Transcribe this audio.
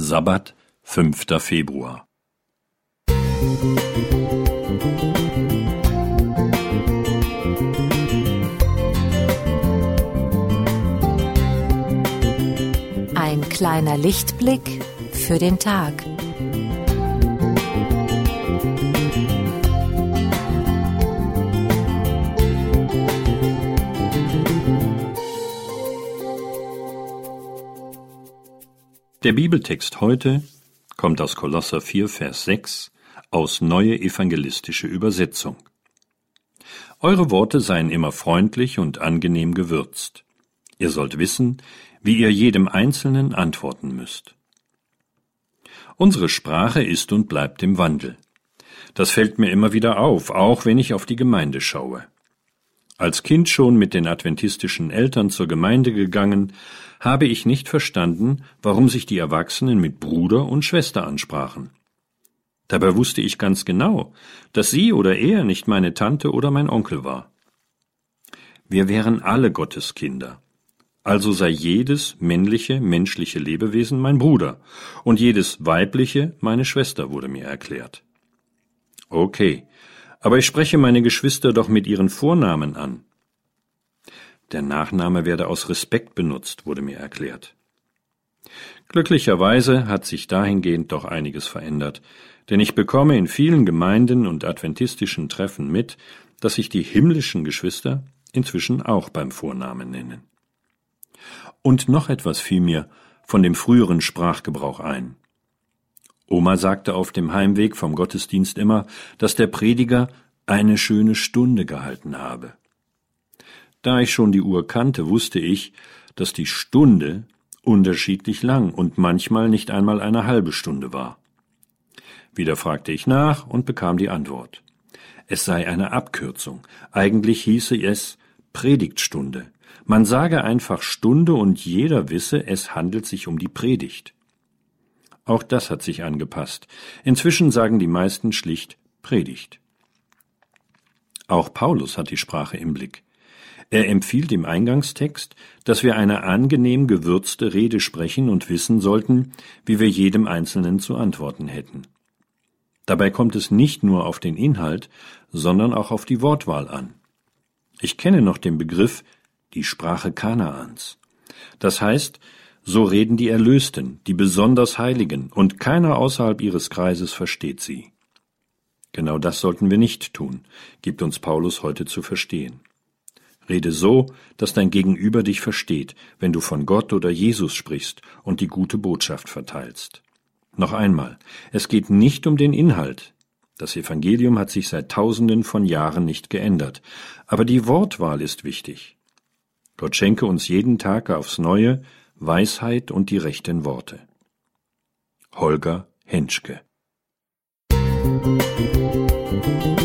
Sabbat, 5. Februar. Ein kleiner Lichtblick für den Tag. Der Bibeltext heute kommt aus Kolosser 4, Vers 6 aus Neue Evangelistische Übersetzung. Eure Worte seien immer freundlich und angenehm gewürzt. Ihr sollt wissen, wie ihr jedem Einzelnen antworten müsst. Unsere Sprache ist und bleibt im Wandel. Das fällt mir immer wieder auf, auch wenn ich auf die Gemeinde schaue. Als Kind schon mit den adventistischen Eltern zur Gemeinde gegangen, habe ich nicht verstanden, warum sich die Erwachsenen mit Bruder und Schwester ansprachen. Dabei wusste ich ganz genau, dass sie oder er nicht meine Tante oder mein Onkel war. Wir wären alle Gottes Kinder. Also sei jedes männliche, menschliche Lebewesen mein Bruder und jedes weibliche meine Schwester, wurde mir erklärt. Okay, aber ich spreche meine Geschwister doch mit ihren Vornamen an. Der Nachname werde aus Respekt benutzt, wurde mir erklärt. Glücklicherweise hat sich dahingehend doch einiges verändert, denn ich bekomme in vielen Gemeinden und adventistischen Treffen mit, dass sich die himmlischen Geschwister inzwischen auch beim Vornamen nennen. Und noch etwas fiel mir von dem früheren Sprachgebrauch ein. Oma sagte auf dem Heimweg vom Gottesdienst immer, dass der Prediger eine schöne Stunde gehalten habe. Da ich schon die Uhr kannte, wusste ich, dass die Stunde unterschiedlich lang und manchmal nicht einmal eine halbe Stunde war. Wieder fragte ich nach und bekam die Antwort. Es sei eine Abkürzung. Eigentlich hieße es Predigtstunde. Man sage einfach Stunde und jeder wisse, es handelt sich um die Predigt. Auch das hat sich angepasst. Inzwischen sagen die meisten schlicht Predigt. Auch Paulus hat die Sprache im Blick. Er empfiehlt im Eingangstext, dass wir eine angenehm gewürzte Rede sprechen und wissen sollten, wie wir jedem Einzelnen zu antworten hätten. Dabei kommt es nicht nur auf den Inhalt, sondern auch auf die Wortwahl an. Ich kenne noch den Begriff die Sprache Kanaans. Das heißt, so reden die Erlösten, die besonders Heiligen, und keiner außerhalb ihres Kreises versteht sie. Genau das sollten wir nicht tun, gibt uns Paulus heute zu verstehen. Rede so, dass dein Gegenüber dich versteht, wenn du von Gott oder Jesus sprichst und die gute Botschaft verteilst. Noch einmal, es geht nicht um den Inhalt. Das Evangelium hat sich seit Tausenden von Jahren nicht geändert, aber die Wortwahl ist wichtig. Gott schenke uns jeden Tag aufs Neue Weisheit und die rechten Worte. Holger Henschke Musik